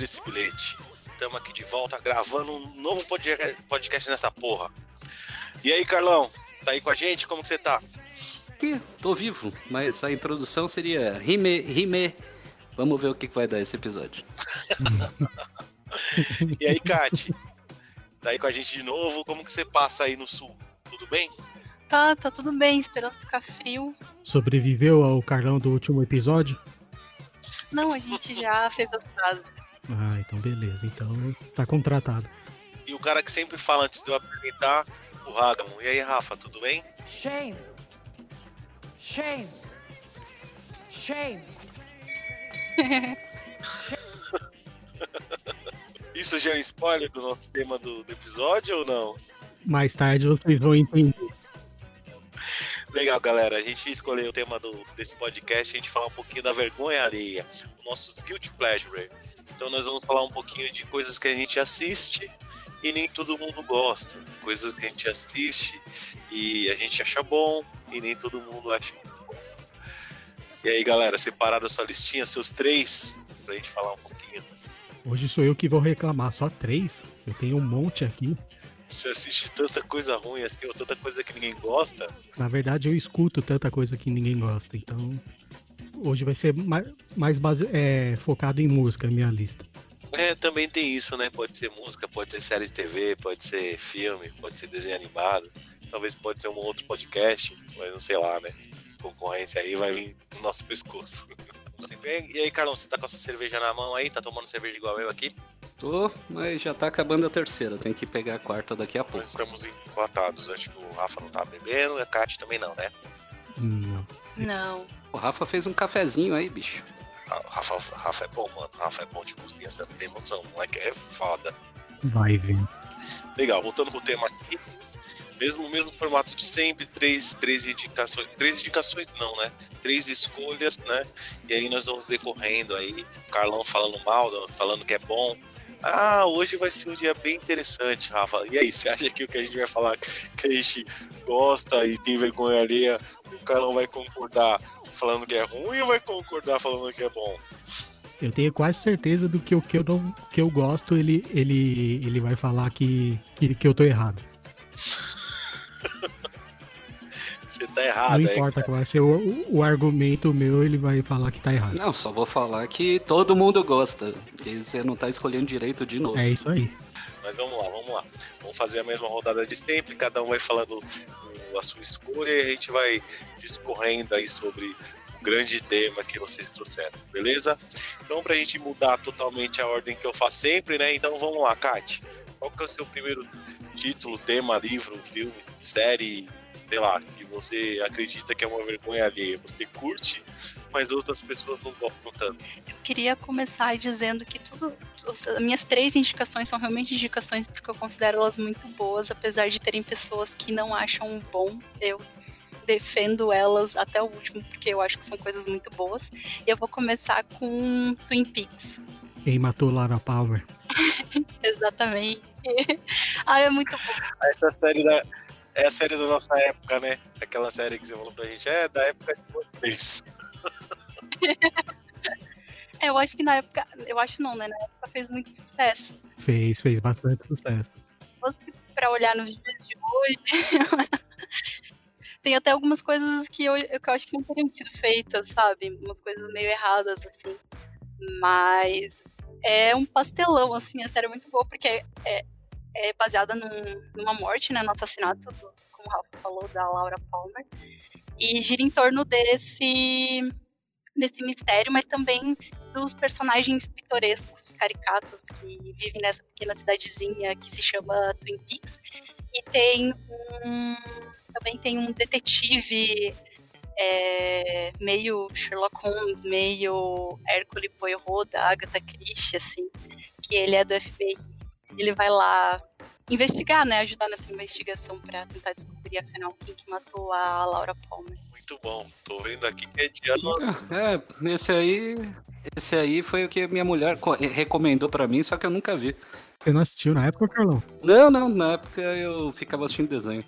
desse bilhete. Estamos aqui de volta gravando um novo podcast nessa porra. E aí, Carlão? Tá aí com a gente? Como que você tá? Aqui, tô vivo, mas a introdução seria rime, rime. Vamos ver o que vai dar esse episódio. e aí, Kati? Tá aí com a gente de novo? Como que você passa aí no sul? Tudo bem? Tá, tá tudo bem, esperando ficar frio. Sobreviveu ao Carlão do último episódio? Não, a gente já fez as fases. Ah, então beleza. Então tá contratado. E o cara que sempre fala antes de eu apresentar, o Hagamon. E aí, Rafa, tudo bem? Shame. Shame. Shame. Isso já é um spoiler do nosso tema do, do episódio ou não? Mais tarde vocês vão entender. Legal, galera. A gente escolheu o tema do, desse podcast, a gente falar um pouquinho da vergonha alheia, o nosso guilty pleasure. Então nós vamos falar um pouquinho de coisas que a gente assiste e nem todo mundo gosta. Coisas que a gente assiste e a gente acha bom e nem todo mundo acha bom. E aí, galera, separado a sua listinha, seus três, pra gente falar um pouquinho. Hoje sou eu que vou reclamar, só três? Eu tenho um monte aqui. Você assiste tanta coisa ruim assim, ou tanta coisa que ninguém gosta? Na verdade, eu escuto tanta coisa que ninguém gosta, então. Hoje vai ser mais, mais base, é, focado em música a minha lista. É, também tem isso, né? Pode ser música, pode ser série de TV, pode ser filme, pode ser desenho animado, talvez pode ser um outro podcast, mas não sei lá, né? Concorrência aí vai vir no nosso pescoço. E aí, Carlão, você tá com a sua cerveja na mão aí? Tá tomando cerveja igual eu aqui? Tô, mas já tá acabando a terceira. Tem que pegar a quarta daqui a pouco. Nós estamos empatados. Acho que o Rafa não tá bebendo e a Kate também não, né? Não. Não. O Rafa fez um cafezinho aí, bicho. Ah, Rafa, Rafa é bom, mano. Rafa é bom de cozinha, você não tem noção. O moleque é foda. Vai vir. Legal, voltando pro tema aqui. Mesmo, mesmo formato de sempre, três, três indicações. Três indicações não, né? Três escolhas, né? E aí nós vamos decorrendo aí. Carlão falando mal, falando que é bom. Ah, hoje vai ser um dia bem interessante, Rafa. E aí, você acha que o que a gente vai falar que a gente gosta e tem vergonha alheia, o Carlão vai concordar falando que é ruim ou vai concordar falando que é bom? Eu tenho quase certeza do que o que eu, não, que eu gosto, ele, ele, ele vai falar que, que, que eu tô errado. Você tá errado, Não importa qual vai ser o, o argumento meu, ele vai falar que tá errado. Não, só vou falar que todo mundo gosta. E você não tá escolhendo direito de novo. É isso aí. Mas vamos lá, vamos lá. Vamos fazer a mesma rodada de sempre, cada um vai falando a sua escolha e a gente vai discorrendo aí sobre o grande tema que vocês trouxeram, beleza? Então, pra gente mudar totalmente a ordem que eu faço sempre, né? Então vamos lá, Kate. Qual que é o seu primeiro título, tema, livro, filme, série, sei lá, que você acredita que é uma vergonha alheia? Você curte, mas outras pessoas não gostam tanto. Eu queria começar dizendo que tudo. As minhas três indicações são realmente indicações porque eu considero elas muito boas, apesar de terem pessoas que não acham bom. Eu defendo elas até o último, porque eu acho que são coisas muito boas. E eu vou começar com Twin Peaks. Quem matou Lara Palmer? Exatamente. ah, é muito bom. Essa série da. É a série da nossa época, né? Aquela série que você falou pra gente, é da época de vocês. é, eu acho que na época. Eu acho não, né? Na época fez muito sucesso. Fez, fez bastante sucesso. Se fosse pra olhar nos dias de hoje. tem até algumas coisas que eu, que eu acho que não teriam sido feitas, sabe? Umas coisas meio erradas, assim. Mas é um pastelão, assim, a série é muito boa, porque é, é, baseada num, numa morte, né? No assassinato, do, como o Rafa falou, da Laura Palmer. E gira em torno desse, desse mistério, mas também dos personagens pitorescos, caricatos, que vivem nessa pequena cidadezinha que se chama Twin Peaks. E tem um. Também tem um detetive é, meio Sherlock Holmes, meio Hércule Poirot da Agatha Christie, assim, que ele é do FBI. Ele vai lá investigar, né, ajudar nessa investigação para tentar descobrir afinal quem que matou a Laura Palmer. Muito bom. Tô vendo aqui que é de ano. É, esse aí, esse aí foi o que minha mulher recomendou para mim, só que eu nunca vi. Você não assistiu na época, Carlão? Não, não, na época eu ficava assistindo desenho.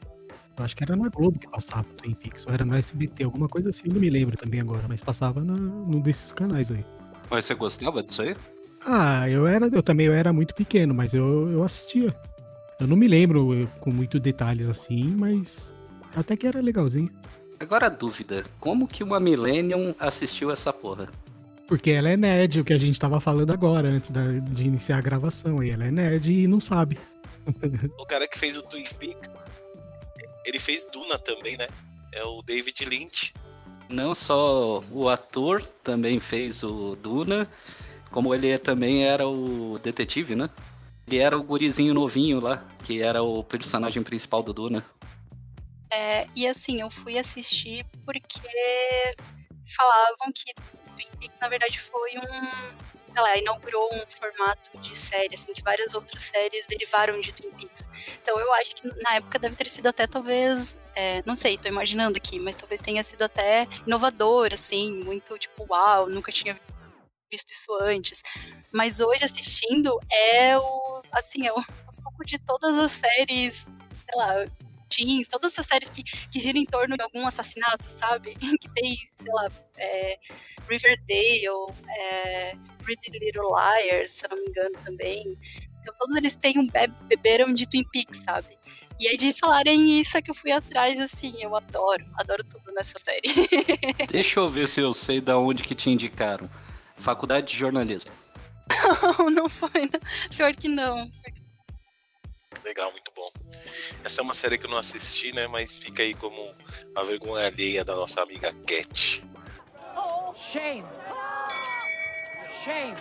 Eu acho que era na Globo que passava o Twin Peaks, ou era no SBT, alguma coisa assim, não me lembro também agora, mas passava na, num desses canais aí. Mas você gostava disso aí? Ah, eu era, eu também eu era muito pequeno, mas eu, eu assistia. Eu não me lembro eu, com muitos detalhes assim, mas até que era legalzinho. Agora a dúvida, como que uma Millennium assistiu essa porra? Porque ela é nerd, o que a gente tava falando agora, antes da- de iniciar a gravação. E ela é nerd e não sabe. O cara que fez o Twin Peaks, ele fez Duna também, né? É o David Lynch. Não só o ator também fez o Duna, como ele também era o detetive, né? Ele era o gurizinho novinho lá, que era o personagem principal do Duna. É, e assim, eu fui assistir porque falavam que Twin Peaks, na verdade, foi um. Sei lá, inaugurou um formato de série, assim, que várias outras séries derivaram de Twin Peaks. Então eu acho que na época deve ter sido até talvez. é, não sei, tô imaginando aqui, mas talvez tenha sido até inovador, assim, muito tipo, uau, nunca tinha visto isso antes. Mas hoje assistindo é o. Assim, é o, o suco de todas as séries, sei lá, teens, todas essas séries que, que giram em torno de algum assassinato, sabe? Que tem, sei lá, é, Riverdale, é, Pretty Little Liars, se não me engano também. Então todos eles têm um be beberam de Twin Peaks, sabe? E aí de falarem isso é que eu fui atrás, assim, eu adoro, adoro tudo nessa série. Deixa eu ver se eu sei da onde que te indicaram. Faculdade de jornalismo. não, não foi, não. pior que não. Legal, muito bom. Essa é uma série que eu não assisti, né? Mas fica aí como a vergonha alheia da nossa amiga Cat. Shame. Shame.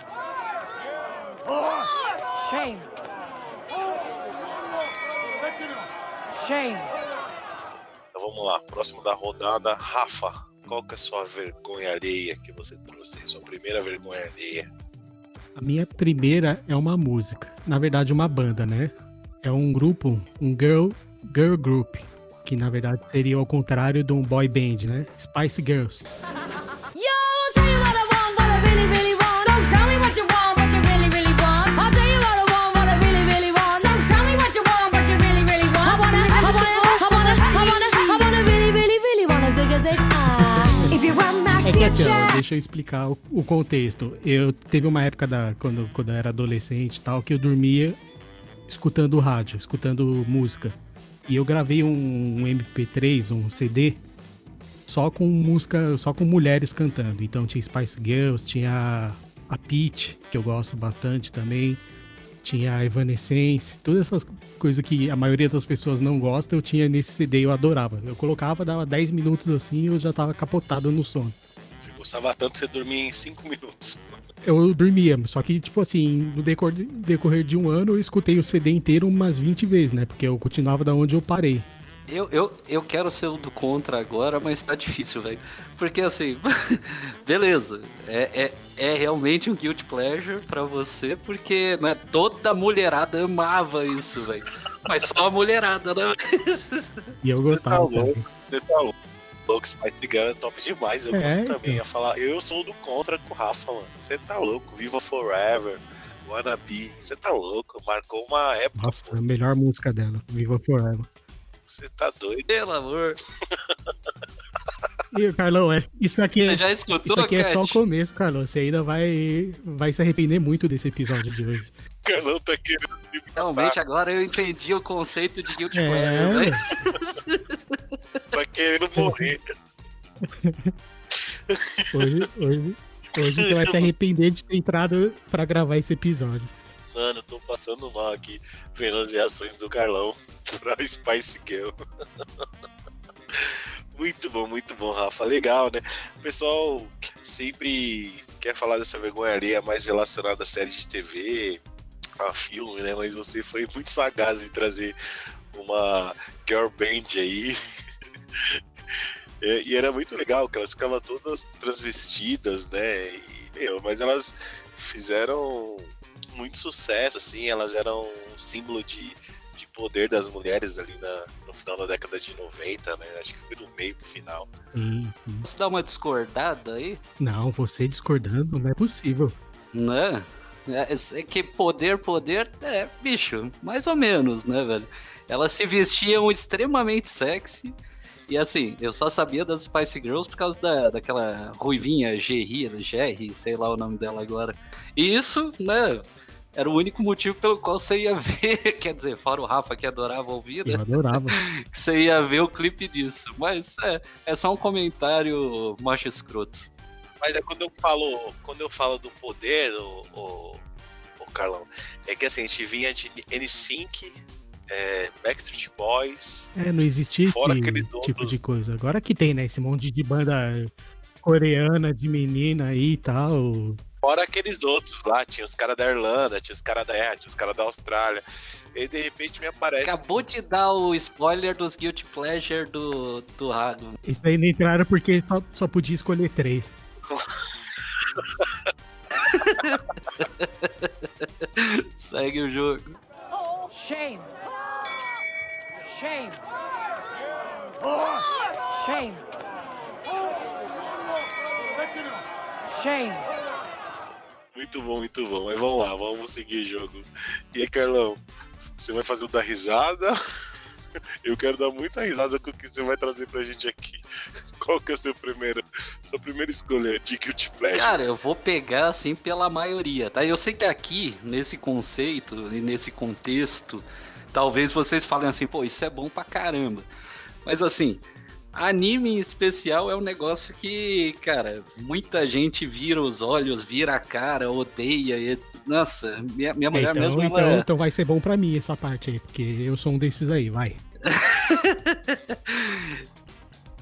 Shame. Shame. Então vamos lá, próximo da rodada, Rafa. Qual que é a sua vergonha alheia que você trouxe? aí? Sua primeira vergonha alheia. A minha primeira é uma música. Na verdade, uma banda, né? É um grupo, um girl, girl group. Que na verdade seria ao contrário de um boy band, né? Spice Girls. É que assim, ó, deixa eu explicar o, o contexto. Eu teve uma época da quando, quando eu era adolescente e tal que eu dormia escutando rádio, escutando música. E eu gravei um, um MP3, um CD só com música, só com mulheres cantando. Então tinha Spice Girls, tinha a Peach, que eu gosto bastante também. Tinha a Evanescence, todas essas coisas que a maioria das pessoas não gosta, eu tinha nesse CD e eu adorava. Eu colocava, dava 10 minutos assim e eu já tava capotado no sono. Você gostava tanto que você dormia em 5 minutos. Eu dormia, só que, tipo assim, no decor- decorrer de um ano eu escutei o CD inteiro umas 20 vezes, né? Porque eu continuava da onde eu parei. Eu, eu, eu quero ser o do contra agora, mas tá difícil, velho. Porque assim, beleza, é, é, é realmente um guilty pleasure pra você, porque né, toda mulherada amava isso, velho. Mas só a mulherada, né? E eu Você tá gostava. louco, também. você tá louco. Louco, Spice Girl é top demais. Eu É, gosto então. também. Ia falar, eu sou do contra com o Rafa, mano. Você tá louco. Viva Forever. Wannabe. Você tá louco. Marcou uma época, Nossa, pô. a melhor música dela, Viva Forever. Você tá doido. Pelo amor. E, Carlão, é- isso aqui, Você é, já escutou, isso aqui é só o começo, Carlão. Você ainda vai, vai se arrepender muito desse episódio de hoje. O Carlão tá querendo se Realmente agora eu entendi o conceito de guilty É, pleasure, velho. tá querendo morrer. hoje, hoje, hoje você vai se arrepender de ter entrado pra gravar esse episódio. Mano, eu tô passando mal aqui vendo as reações do Carlão pra Spice Girl. muito bom, muito bom, Rafa. Legal, né? O pessoal sempre quer falar dessa vergonha alheia mais relacionada a série de TV, a filme, né? Mas você foi muito sagaz em trazer uma girl band aí. É, E era muito legal, que elas ficavam todas transvestidas, né? E, meu, mas elas fizeram muito sucesso, assim, elas eram um símbolo de, de poder das mulheres ali na, no final da década de 90, né? Acho que foi do meio pro final. Sim, sim. Posso dar uma discordada aí? Não, você discordando não é possível. Né? É, é que poder, poder, é, bicho, mais ou menos, né, velho? Elas se vestiam extremamente sexy E assim, eu só sabia das Spice Girls por causa da, daquela ruivinha Gerry, Gerry, sei lá o nome dela agora. E isso, né, era o único motivo pelo qual você ia ver, quer dizer, fora o Rafa que adorava ouvir, né? Eu adorava. Que você ia ver o clipe disso. Mas é, é só um comentário macho escroto. Mas é quando eu falo, quando eu falo do poder, o, o, o Carlão, é que assim, a gente vinha de N5, é, Backstreet Boys, É, não existia Fora esse tipo outros- de coisa. Agora que tem, né? Esse monte de banda coreana de menina aí e tal. fora aqueles outros lá, tinha os caras da Irlanda, tinha os caras da Erra, tinha os caras da Austrália. E aí, de repente me aparece. Acabou de dar o spoiler dos Guilty Pleasure do, do Rago. Isso daí não entraram porque só, só podia escolher três. Segue o jogo. Shame. Shame. Shame. Shame. Muito bom, muito bom. Mas vamos lá, vamos seguir o jogo. E aí, Carlão, você vai fazer o da risada? Eu quero dar muita risada com o que você vai trazer pra gente aqui. Qual que é a sua primeira, sua primeira escolha de Guilty Pleasure? Cara, eu vou pegar assim pela maioria, tá? Eu sei que aqui, nesse conceito e nesse contexto, talvez vocês falem assim, pô, isso é bom pra caramba. Mas assim, anime em especial é um negócio que, cara, muita gente vira os olhos, vira a cara, odeia. E... Nossa, minha, minha É, mulher então, mesmo, então, ela... então vai ser bom pra mim essa parte aí, porque eu sou um desses aí, vai.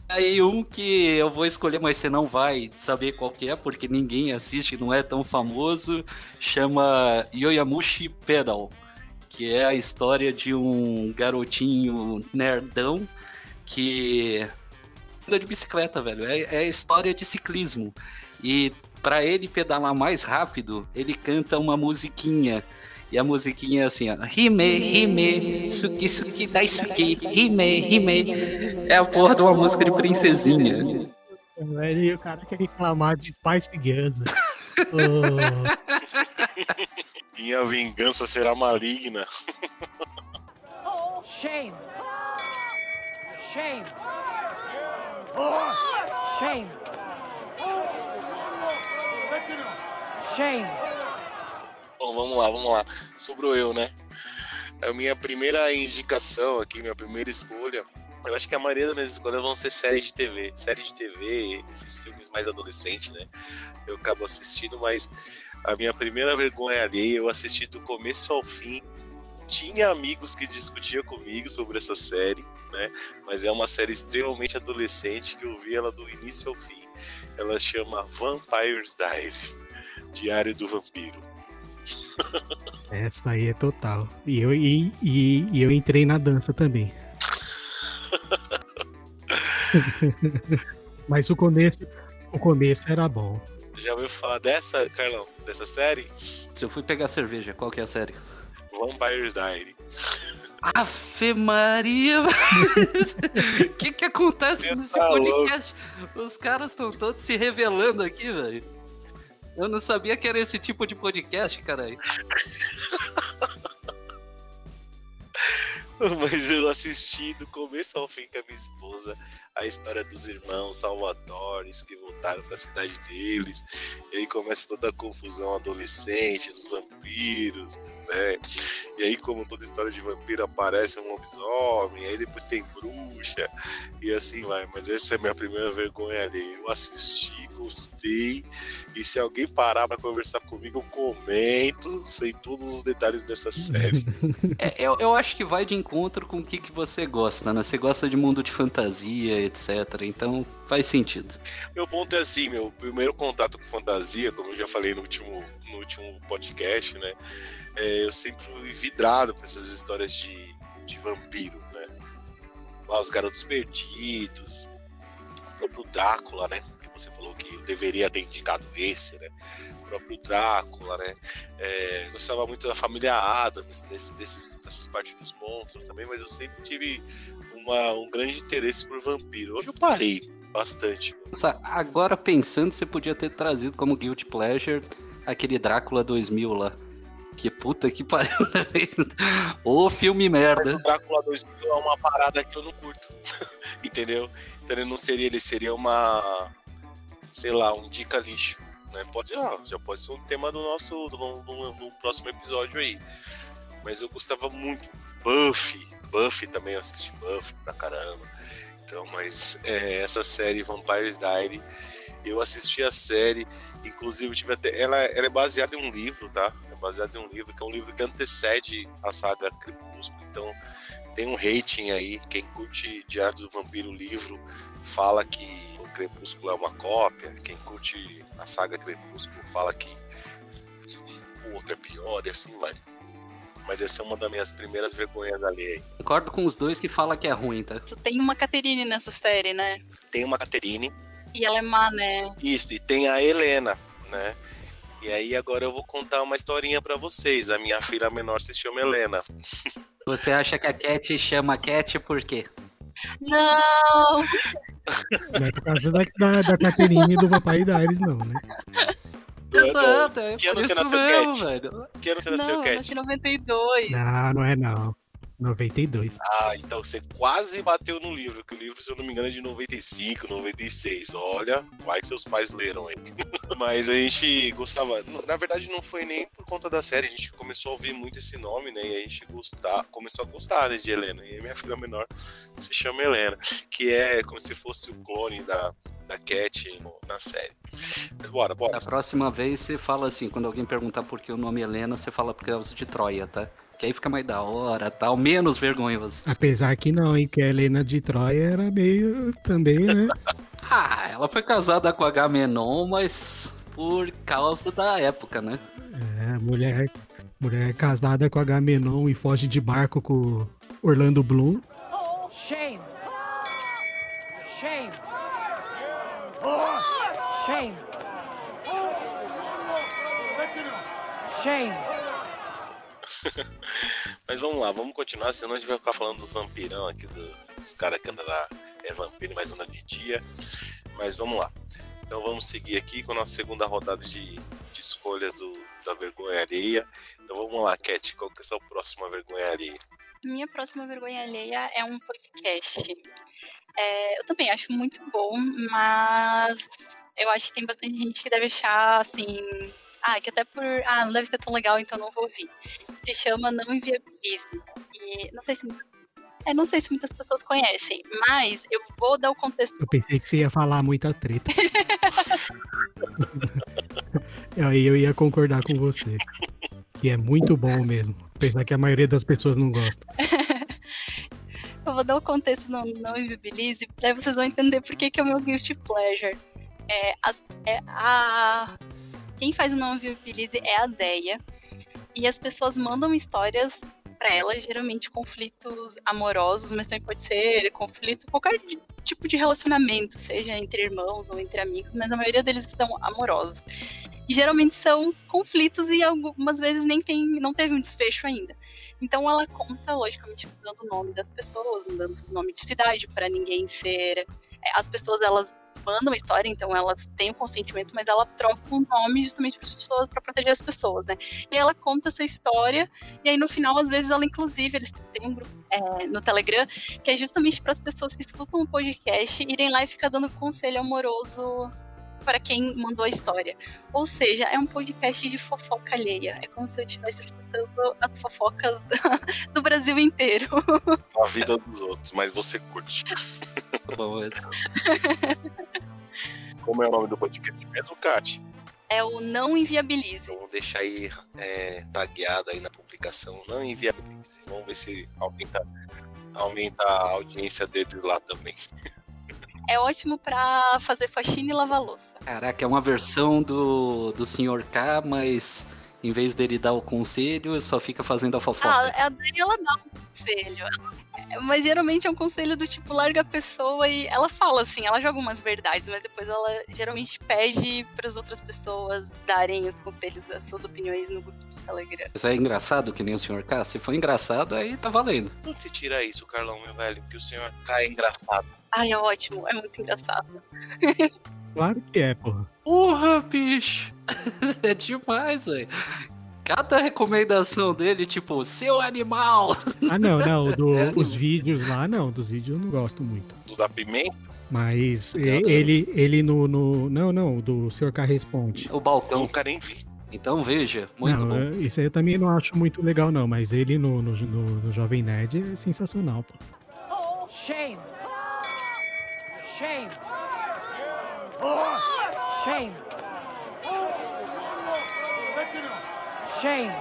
Aí um que eu vou escolher, mas você não vai saber qual que é, porque ninguém assiste, não é tão famoso, chama Yoyamushi Pedal, que é a história de um garotinho nerdão que de bicicleta, velho. É, é a história de ciclismo. E para ele pedalar mais rápido, ele canta uma musiquinha. E a musiquinha é assim, ó. Hime, hime, suki, suki, daisuki, hime, hime. É a porra de uma música de princesinha. Velho, e o cara quer reclamar de Spice Girls. Ô, Minha vingança será maligna. Shame. Shame. Shame. Shame. Bom, vamos lá, vamos lá. Sobrou eu, né? A minha primeira indicação aqui, minha primeira escolha. Eu acho que a maioria das minhas escolhas vão ser séries de TV. Séries de TV, esses filmes mais adolescentes, né? Eu acabo assistindo, mas a minha primeira vergonha alheia, eu assisti do começo ao fim. Tinha amigos que discutiam comigo sobre essa série, né? Mas é uma série extremamente adolescente que eu vi ela do início ao fim. Ela chama Vampire's Diary Diário do Vampiro. essa aí é total. E eu, e, e, e eu entrei na dança também. Mas o começo, o começo era bom. Já ouviu falar dessa, Carlão? Dessa série? Se eu fui pegar cerveja, qual que é a série? Vampire's Diary. Afe Maria! O que que acontece Você nesse tá podcast? Os caras estão todos se revelando aqui, velho. Eu não sabia que era esse tipo de podcast, caralho. Mas eu assisti do começo ao fim com a minha esposa a história dos irmãos Salvadores que voltaram para a cidade deles. E aí começa toda a confusão adolescente dos vampiros, né? E aí, como toda história de vampiro, aparece um lobisomem, aí depois tem bruxa, e assim vai. Mas essa é a minha primeira vergonha ali. Eu assisti, gostei, e se alguém parar para conversar comigo, eu comento, sei todos os detalhes dessa série. É, eu, eu acho que vai de encontro com o que, que você gosta, né? Você gosta de mundo de fantasia, etc. Então faz sentido. Meu ponto é assim, meu primeiro contato com fantasia, como eu já falei no último, no último podcast, né? É, eu sempre fui vidrado por essas histórias de, de vampiro, né? Lá os garotos perdidos, o próprio Drácula, né? Que você falou que eu deveria ter indicado esse, né? O próprio Drácula, né? É, gostava muito da família Adams, desse, desses, dessas partes dos monstros também, mas eu sempre tive uma, um grande interesse por vampiro. Hoje eu parei bastante. Nossa, agora pensando, você podia ter trazido como Guilty Pleasure aquele Drácula 2000 lá. Que puta que pariu, né? Ô filme merda. O Drácula 2000 é uma parada que eu não curto. Entendeu? Então ele não seria, ele seria uma. Sei lá, um dica lixo. Né? Pode, ah, já pode ser um tema do nosso. do, do- do próximo episódio aí. Mas eu gostava muito. Buffy. Buffy também, eu assisti Buffy pra caramba. Então, mas é, essa série Vampires Diary, eu assisti a série, inclusive tive até. Ela, ela é baseada em um livro, tá? É baseada em um livro, que é um livro que antecede a saga Crepúsculo. Então tem um rating aí. Quem curte Diário do Vampiro livro fala que o Crepúsculo é uma cópia. Quem curte a saga Crepúsculo fala que o outro é pior e assim vai. Mas essa é uma das minhas primeiras vergonhas alheias. Concordo com os dois que fala que é ruim, tá? Tem uma Caterine nessa série, né? Tem uma Caterine, E ela é má, né? Isso, e tem a Helena, né? E aí agora eu vou contar uma historinha pra vocês. A minha filha menor se chama Helena. Você acha que a Cat chama Cat por quê? Não! Não é por causa da, da, da Caterine e do Vampire Diaries, não, né? Exato, é Que ano você nasceu, mesmo, Cat? velho. Que ano você nasceu, Cat? nasci em 92. Não, não é não. 92. Ah, então você quase bateu no livro, que o livro, se eu não me engano, é de 95, 96. Olha, vai que seus pais leram aí. Mas a gente gostava. Na verdade, não foi nem por conta da série, a gente começou a ouvir muito esse nome, né? E a gente gostar, começou a gostar né, de Helena. E a minha filha menor se chama Helena, que é como se fosse o clone da, da Cat no- na série. Mas bora, bora. Da próxima vez você fala assim, quando alguém perguntar por que o nome é Helena, você fala por causa de Troia, tá? Que aí fica mais da hora, tal, menos vergonhoso. Apesar que não, hein? Que a Helena de Troia era meio também, né? Ah, ela foi casada com Agamenon, mas por causa da época, né? É, mulher, mulher casada com Agamenon e foge de barco com Orlando Bloom. Shame. Shame. Shame. Shame. Mas vamos lá, vamos continuar, senão a gente vai ficar falando dos vampirão aqui, do- dos caras que andam lá, é vampiro, mas anda de dia. Mas vamos lá. Então vamos seguir aqui com a nossa segunda rodada de, de escolhas do- da vergonha alheia. Então vamos lá, Cat, qual que é a sua próxima vergonha alheia? Minha próxima vergonha alheia é um podcast. É, eu também acho muito bom, mas eu acho que tem bastante gente que deve achar assim. Ah, que até por. Ah, não deve ser tão legal, então não vou ouvir. Se chama Não Inviabilize. E não sei se muitas. É, não sei se muitas pessoas conhecem, mas eu vou dar o contexto. Eu pensei que você ia falar muita treta. Aí eu ia concordar com você. E é muito bom mesmo. Apesar que a maioria das pessoas não gosta. Eu vou dar o contexto no Não Inviabilize, daí vocês vão entender por que, que é o meu guilty pleasure. É, as- é a... Quem faz o Não Inviabilize é a Deia. E as pessoas mandam histórias pra ela, geralmente conflitos amorosos, mas também pode ser conflito, qualquer tipo de relacionamento, seja entre irmãos ou entre amigos, mas a maioria deles são amorosos. E geralmente são conflitos e algumas vezes nem tem, não teve um desfecho ainda. Então ela conta, logicamente, mudando o nome das pessoas, mudando o nome de cidade para ninguém ser. é, As pessoas elas mandam a história, então elas têm o consentimento, mas ela troca o nome justamente para as pessoas, para proteger as pessoas, né? E ela conta essa história, e aí no final, às vezes, ela, inclusive, eles têm um grupo é, no Telegram, que é justamente para as pessoas que escutam o podcast irem lá e ficar dando conselho amoroso para quem mandou a história. Ou seja, é um podcast de fofoca alheia. É como se eu estivesse escutando as fofocas do, do Brasil inteiro. A vida dos outros, mas você curte. Tá bom, esse. Como é o nome do podcast mesmo? É o Não Inviabilize. Vamos deixar aí é, tagueado aí na publicação. Não inviabilize. Vamos ver se aumenta, aumenta a audiência deles lá também. É ótimo pra fazer faxina e lavar louça. Caraca, é uma versão do, do Sr. K, mas em vez dele dar o conselho, só fica fazendo a Ah, fofoca. a Dani, ela dá um conselho. É, Mas geralmente é um conselho do tipo, larga a pessoa e ela fala assim, ela joga umas verdades, mas depois ela geralmente pede para as outras pessoas darem os conselhos, as suas opiniões no grupo do Telegram. Mas é engraçado que nem o Sr. K? Se for engraçado, aí tá valendo. Não se tira isso, Carlão, meu velho, que o senhor tá engraçado. Ai, é ótimo, é muito engraçado. Claro que é, porra. Porra, bicho! é demais, velho. Cada recomendação dele, tipo, seu animal! Ah, não, não. do- É. os vídeos lá, não. Dos vídeos eu não gosto muito. Do da pimenta? Mas ele, ele no, no. Não, não, do Sr. K Responde. O balcão. Nunca nem vi. Então veja, muito não, bom. eu- isso aí eu também não acho muito legal, não. Mas ele no, no, no- no Jovem Nerd é sensacional, pô. Shame. Shame. Shame. Shame.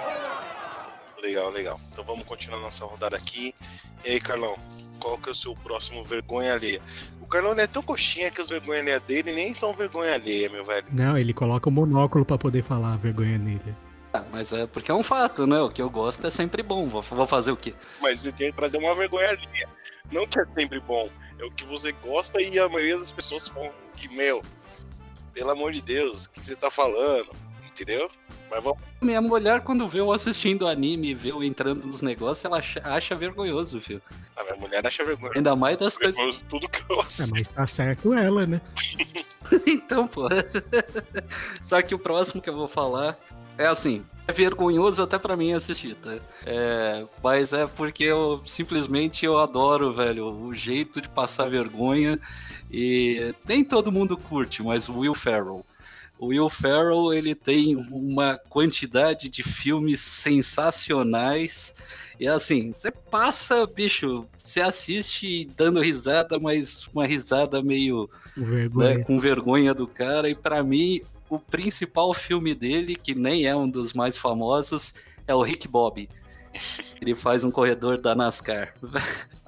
Legal, legal. Então vamos continuar nossa rodada aqui. E aí, Carlão, qual que é o seu próximo vergonha alheia? O Carlão é tão coxinha que os vergonha alheia dele nem são vergonha alheia, meu velho. Não, ele coloca o monóculo pra poder falar a vergonha nele. Ah, mas é porque é um fato, né? O que eu gosto é sempre bom. Vou, vou fazer o quê? Mas você tem que trazer uma vergonha alheia. Não que é sempre bom, é o que você gosta e a maioria das pessoas falam que, meu, pelo amor de Deus, o que você tá falando? Entendeu? Mas vamos. Minha mulher, quando vê eu assistindo anime e vê eu entrando nos negócios, ela acha, acha vergonhoso, filho. A minha mulher acha vergonha. Ainda mais das coisas. Vergonhoso tudo que eu É, assisto. mas tá certo ela, né? então, pô. Só que o próximo que eu vou falar é assim. É vergonhoso até pra mim assistir, tá? É, mas é porque eu simplesmente eu adoro, velho, o jeito de passar vergonha. E nem todo mundo curte, mas o Will Ferrell. O Will Ferrell, ele tem uma quantidade de filmes sensacionais. E assim, você passa, bicho, você assiste dando risada, mas uma risada meio O né, vergonha. com vergonha do cara. E pra mim, o principal filme dele, que nem é um dos mais famosos, é o Rick Bobby. Ele faz um corredor da NASCAR.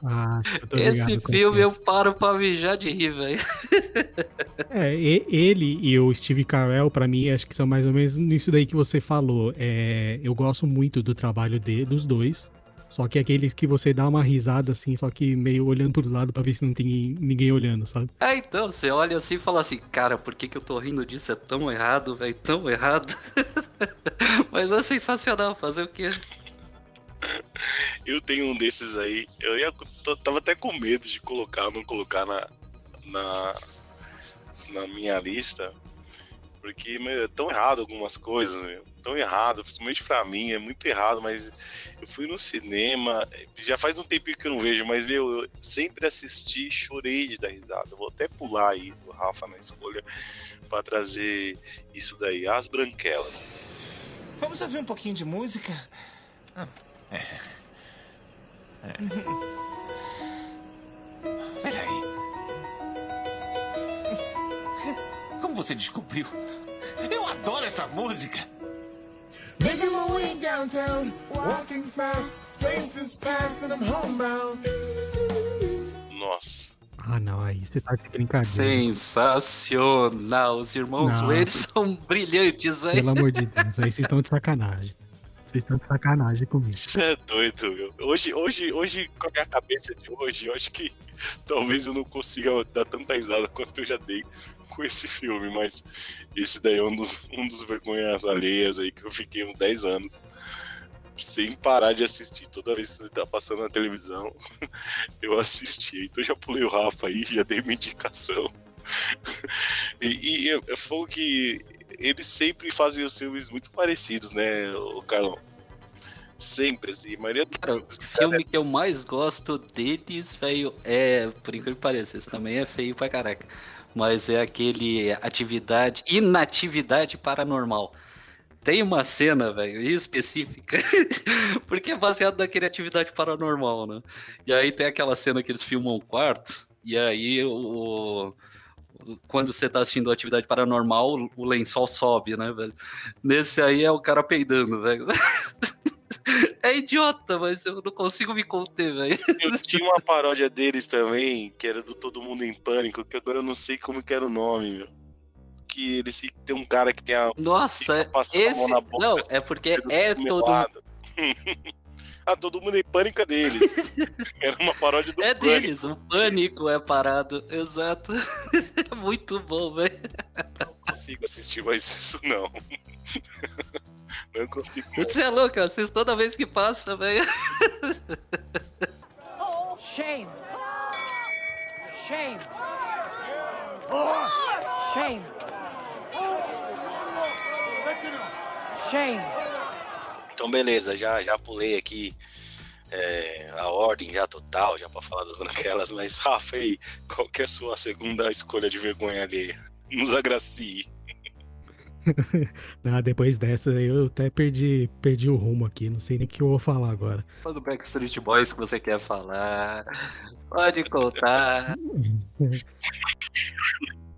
Ah, eu tô Esse filme é. eu paro pra mijar de rir, velho. É, ele e o Steve Carell, pra mim, acho que são mais ou menos nisso daí que você falou. É, eu gosto muito do trabalho de, dos dois. Só que aqueles que você dá uma risada assim, só que meio olhando pro lado pra ver se não tem ninguém olhando, sabe? É, então, você olha assim e fala assim, cara, por que, que eu tô rindo disso? É tão errado, velho, tão errado. Mas é sensacional fazer o quê? Eu tenho um desses aí. Eu ia, tô- tava até com medo de colocar, não colocar na, na, na minha lista. Porque meu, é tão errado algumas coisas, meu. Tão errado, principalmente pra mim, é muito errado, mas eu fui no cinema, já faz um tempinho que eu não vejo, mas meu, eu sempre assisti e chorei de dar risada. Eu vou até pular aí o Rafa na escolha pra trazer isso daí, as branquelas. Vamos ouvir um pouquinho de música? Ah, é. É. Peraí. Como você descobriu? Eu adoro essa música! Making my way downtown, walking fast, faces and I'm homebound. Nossa. Ah, não, aí você tá de brincadeira. Sensacional. Os irmãos. Wayne são brilhantes, velho. Pelo amor de Deus, aí vocês estão de sacanagem. Vocês estão de sacanagem comigo. Você é doido, meu. Hoje, hoje, hoje, com a minha cabeça de hoje, eu acho que talvez eu não consiga dar tanta risada quanto eu já dei com esse filme, mas esse daí é um dos, um dos vergonhas alheias aí que eu fiquei uns 10 anos sem parar de assistir. Toda vez que tá passando na televisão, eu assisti. Então já pulei o Rafa aí, já dei uma indicação. E, e foi o que eles sempre fazem os filmes muito parecidos, né, o Carlão? Sempre, assim. A maioria dos Cara, o filmes, filme que eu mais gosto deles, velho, é. Por incrível que pareça, esse também é feio pra caraca. Mas é aquele atividade. Inatividade paranormal. Tem uma cena, velho, específica, porque é baseado naquele atividade paranormal, né? E aí tem aquela cena que eles filmam o quarto, e aí o. Quando você tá assistindo atividade paranormal, o- lençol sobe, né, velho? Nesse aí é o cara peidando, velho. É idiota, mas eu não consigo me conter, velho. Eu tinha uma paródia deles também, que era do Todo Mundo em Pânico, que agora eu não sei como que era o nome, meu. Que eles se- tem um cara que tem a. Nossa, esse. na boca, Não, assim, é porque é todo. ah, Todo Mundo em Pânico é deles. era uma paródia do É Pânico. deles, o pânico é parado, exato. É muito bom, velho. Não consigo assistir mais isso, não. não consigo. Você é louco, eu assisto toda vez que passa, velho. Shame. Shame. Shame. Shame. Então, beleza, já, já pulei aqui é, a ordem já total, já pra falar das branquelas, mas Rafa, aí, qual que é a sua segunda escolha de vergonha alheia? Nos agracie. Ah, depois dessa eu até perdi, perdi o rumo aqui, não sei nem o que eu vou falar agora. Fala do Backstreet Boys que você quer falar. Pode contar.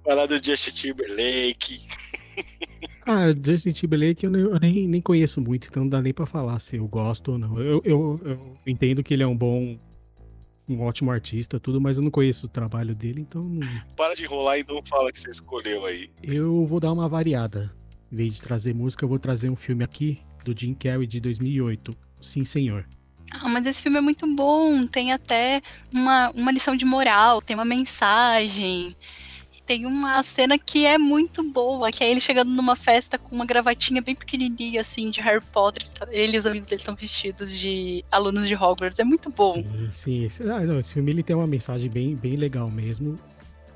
Falar do Justin Timberlake. Ah, Justin Timberlake eu, nem, eu nem, nem conheço muito, então não dá nem pra falar se eu gosto ou não. Eu, eu, eu entendo que ele é um bom, um ótimo artista, tudo, mas eu não conheço o trabalho dele, então não- Para de enrolar e não fala que você escolheu aí. eu vou dar uma variada. Em vez de trazer música, eu vou trazer um filme aqui do Jim Carrey de 2008. Sim, senhor. Ah, mas esse filme é muito bom. Tem até uma, uma lição de moral, tem uma mensagem. Tem uma cena que é muito boa, que é ele chegando numa festa com uma gravatinha bem pequenininha, assim, de Harry Potter. Ele e os amigos dele estão vestidos de alunos de Hogwarts. É muito bom. Sim, sim. Esse, ah, não, esse filme ele tem uma mensagem bem, bem legal mesmo.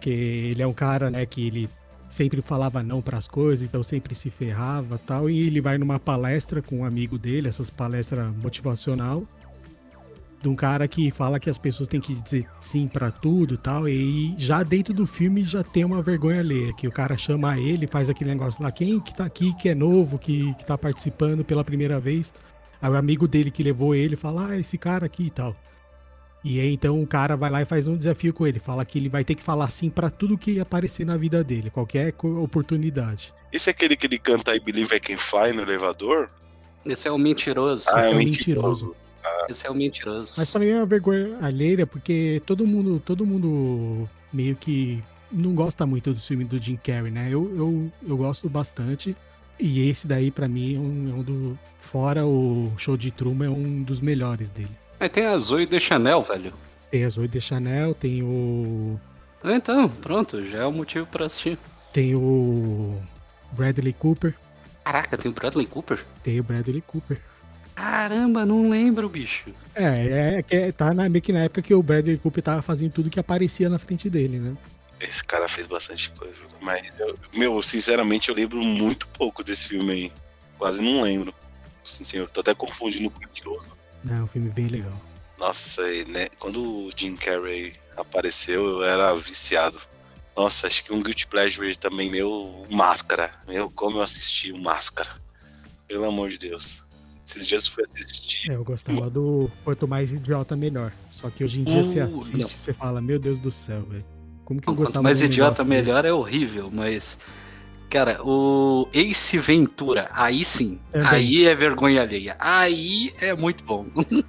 Que ele é um cara, né, que ele sempre falava não para as coisas, então sempre se ferrava tal. E ele vai numa palestra com um amigo dele, essas palestras motivacional. De um cara que fala que as pessoas têm que dizer sim para tudo e tal. E já dentro do filme já tem uma vergonha alheia. Que o cara chama ele, faz aquele negócio lá. Quem que tá aqui, que é novo, que, que tá participando pela primeira vez? Aí o amigo dele que levou ele fala: Ah, esse cara aqui e tal. E aí então o cara vai lá e faz um desafio com ele. Fala que ele vai ter que falar sim pra tudo que aparecer na vida dele, qualquer oportunidade. Esse é aquele que ele canta I Believe I Can Fly no elevador? Esse é o mentiroso. Ah, Esse é é um um mentiroso. Esse é o mentiroso. Mas pra mim é uma vergonha alheia, porque todo mundo, todo mundo meio que não gosta muito do filme do Jim Carrey, né? Eu, eu, eu gosto bastante. E esse daí, pra mim, é um, é um do. Fora o show de Truman, é um dos melhores dele. Mas tem a Zoe de Chanel, velho. Tem as Zoe de Chanel, tem o. Ah, Então, pronto, já é um motivo pra assistir. Tem o. Bradley Cooper. Caraca, tem o Bradley Cooper? Tem o Bradley Cooper. Caramba, não lembro, bicho. É, é que é- tá na, meio que na época que o Bradley Cooper tava fazendo tudo que aparecia na frente dele, né? Esse cara fez bastante coisa. Mas, eu, meu, sinceramente, eu lembro muito pouco desse filme aí. Quase não lembro. Sim, senhor. Tô até confundindo com o mentiroso. É um filme bem legal. Nossa, e, né? Quando o Jim Carrey apareceu, eu era viciado. Nossa, acho que um Guilty Pleasure também, meu, o Máscara. Meu, como eu assisti o Máscara. Pelo amor de Deus. Esses dias eu fui assistir. É, eu gostava do Quanto Mais Idiota Melhor. Só que hoje em dia você Uh, assiste não. você fala, meu Deus do céu, velho. Como que eu Quanto gostava mais de um idiota, negócio melhor é horrível, mas. Cara, o Ace Ventura, aí sim. Também. Aí é vergonha alheia. Aí é muito bom.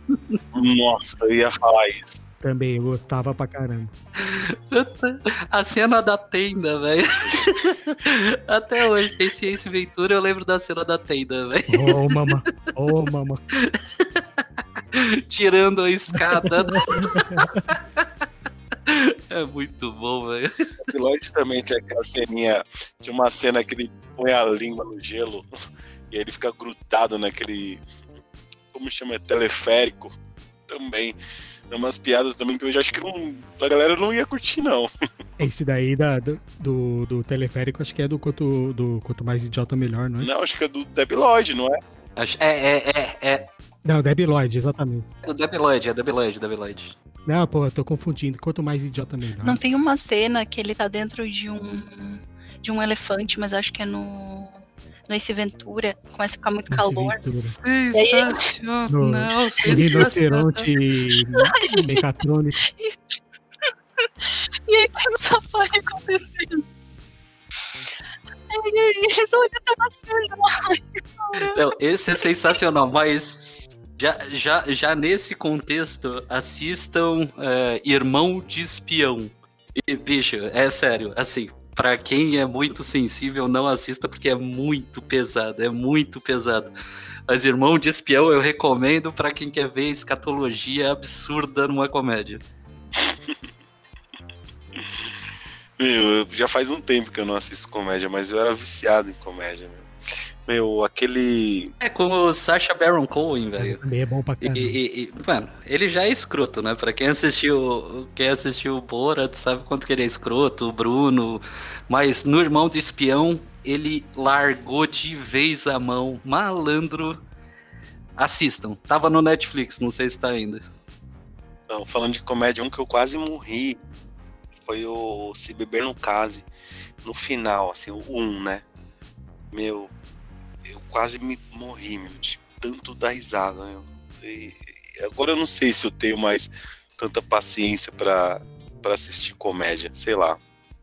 Nossa, eu ia falar isso. Também, eu gostava pra caramba. A cena da tenda, velho. Até hoje, esse Ace Ventura eu lembro da cena da tenda, velho. Ô, mama. Ô, mama. Tirando a escada. É muito bom, velho. O Lloyd também tinha aquela ceninha. Tinha uma cena que ele põe a língua no gelo e aí ele fica grudado naquele. Como chama? Teleférico. Também. Tem umas piadas também que eu já acho que não, a galera não ia curtir, não. Esse daí da, do, do, do teleférico, acho que é do quanto, do quanto Mais Idiota Melhor, não é? Não, acho que é do Debi Lloyd, não é? Acho- É, é, é, é. Não, Debbie Lloyd, exatamente. É o Debiloid, é Debiloid, Debiloid. Não, pô, eu tô confundindo. Quanto mais idiota, melhor. Não tem uma cena que ele tá dentro de um de um elefante, mas acho que é no no Ace Ventura, começa a ficar muito Ace calor. Sensacional, O sensacional. rinoceronte mecatrônico. E aí tem um safari acontecendo. E. Não, esse é sensacional, mas já, já, já nesse contexto, assistam é, Irmão de Espião. E, bicho, é sério, assim, pra quem é muito sensível, não assista porque é muito pesado, é muito pesado. Mas Irmão de Espião eu recomendo pra quem quer ver escatologia absurda numa comédia. Meu, eu- já faz um tempo que eu não assisto comédia, mas eu era viciado em comédia, meu. Meu, aquele. É com o Sacha Baron Cohen, velho. Também é bom pra E, caramba. e- e, mano, ele já é escroto, né? Pra quem assistiu, quem assistiu o Borat sabe quanto que ele é escroto, o Bruno. Mas no Irmão do Espião, ele largou de vez a mão, malandro. Assistam. Tava no Netflix, não sei se tá ainda. Não, falando de comédia, um que eu quase morri foi o Se Beber no Case. No final, assim, o 1, né? Meu, eu quase me morri, meu, de tanto dar risada, meu. E agora eu não sei se eu tenho mais tanta paciência pra, pra assistir comédia, sei lá.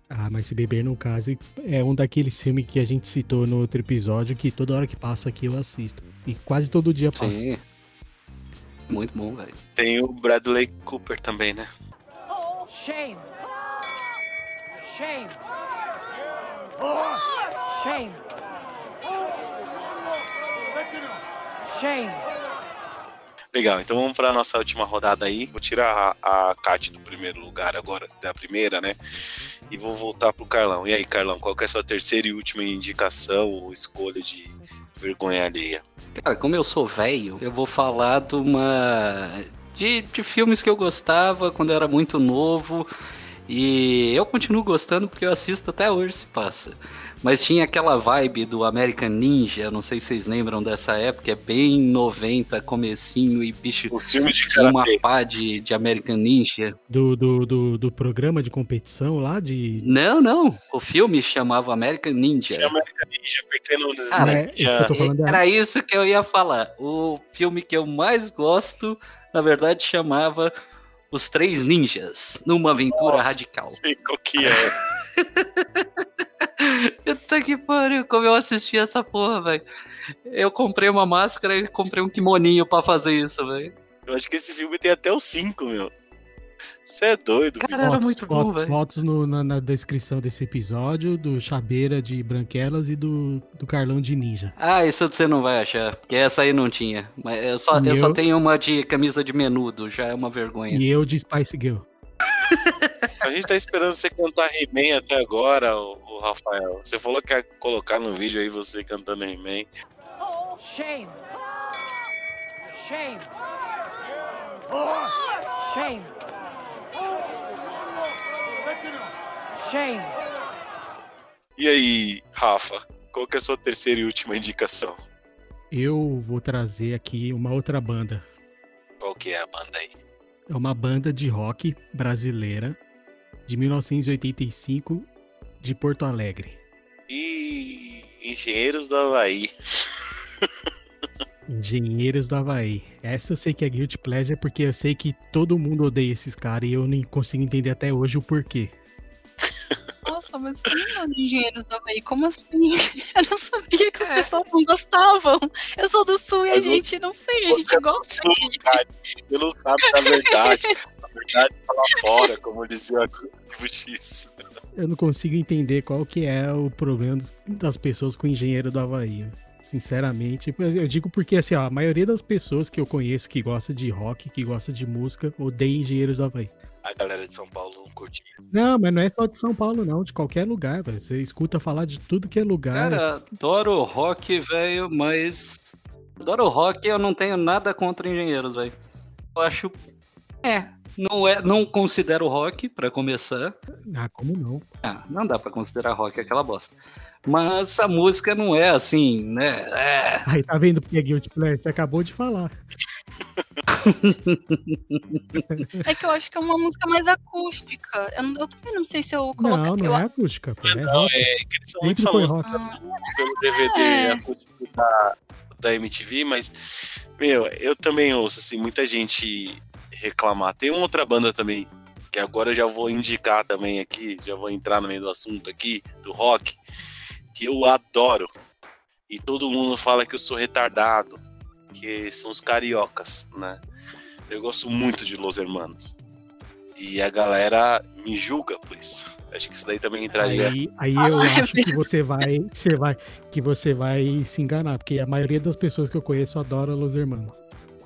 Ah, mas se beber no caso é um daqueles filmes que a gente citou no outro episódio que toda hora que passa aqui eu assisto. E quase todo dia passa. Sim. Muito bom, velho. Tem o Bradley Cooper também, né? Shame. Shame. Shame. Shame. Legal, então vamos para nossa última rodada aí. Vou tirar a, a Kat do primeiro lugar agora, da primeira, né? E vou voltar pro Carlão. E aí, Carlão, qual que é a sua terceira e última indicação ou escolha de vergonha alheia? Cara, como eu sou velho, eu vou falar de uma. De, de filmes que eu gostava quando eu era muito novo. E eu continuo gostando porque eu assisto até hoje se passa. Mas tinha aquela vibe do American Ninja, não sei se vocês lembram dessa época, é bem 90, comecinho e bicho, O filme de tinha uma pá de, de American Ninja. Do, do, do, do programa de competição lá de. Não, não, o filme chamava American Ninja. Tinha American Ninja, Pequeno Ah, é, isso que eu tô falando é- Era isso que eu ia falar. O filme que eu mais gosto, na verdade, chamava Os Três Ninjas, numa aventura Nossa, radical. Sei qual que é. Puta que pariu, como eu assisti essa porra, velho. Eu comprei uma máscara e comprei um kimoninho pra fazer isso, velho. Eu acho que esse filme tem até os 5, meu. Você é doido, Cara, filho. era fotos- muito bom, fotos- velho. Fotos no- na, na descrição desse episódio do Chabeira de Branquelas e do, do Carlão de Ninja. Ah, isso você não vai achar, porque essa aí não tinha. Mas eu só, E eu só eu- tenho uma de camisa de menudo, já é uma vergonha. E eu de Spice Girl. A gente tá esperando você cantar He-Man até agora, o, Rafael. Você falou que ia colocar no vídeo aí você cantando He-Man. Shame. Shame. Shame. Shame. E aí, Rafa, qual que é a sua terceira e última indicação? Eu vou trazer aqui uma outra banda. Qual que é a banda aí? É uma banda de rock brasileira de 1985 de Porto Alegre. E Engenheiros do Havaí. Engenheiros do Havaí. Essa eu sei que é Guilty Pleasure porque eu sei que todo mundo odeia esses caras e eu nem consigo entender até hoje o porquê. Nossa, mas mano, engenheiros da Bahia, como assim? Eu não sabia que as pessoas não gostavam. Eu sou do sul e a Mas o- gente não sei, a gente é gosta. Sul, cara. Você não sabe da verdade. A verdade tá lá fora, como dizia o X. Eu não consigo entender qual que é o problema das pessoas com Engenheiro do Havaí. Sinceramente, eu digo porque assim, ó, a maioria das pessoas que eu conheço que gosta de rock, que gosta de música, odeia Engenheiros do Havaí. A galera de São Paulo não curte mesmo. Não, mas não é só de São Paulo, não, de qualquer lugar, velho. Você escuta falar de tudo que é lugar. Cara, adoro rock, velho, mas. Adoro rock eu não tenho nada contra engenheiros, velho. Eu acho. É. Não, é, não considero rock, pra começar. Ah, como não? Ah, não dá pra considerar rock aquela bosta. Mas a música não é assim, né? É. Aí tá vendo porque é Guilty Pleasure? Você acabou de falar. É que eu acho que é uma música mais acústica. Eu, não- eu também não sei se eu coloquei. Não, não eu, é acústica, pô. É Não, rock. é que eles são muito famosos rock. pelo DVD É. acústico da, da MTV, mas, meu, eu também ouço, assim, muita gente reclamar. Tem uma outra banda também, que agora eu já vou indicar também aqui, já vou entrar no meio do assunto aqui, do rock, que eu adoro. E todo mundo fala que eu sou retardado, que são os cariocas, né? Eu gosto muito de Los Hermanos. E a galera me julga por isso. Acho que isso daí também entraria. Aí, aí eu acho que você vai, você vai, que você vai se enganar, porque a maioria das pessoas que eu conheço adora Los Hermanos.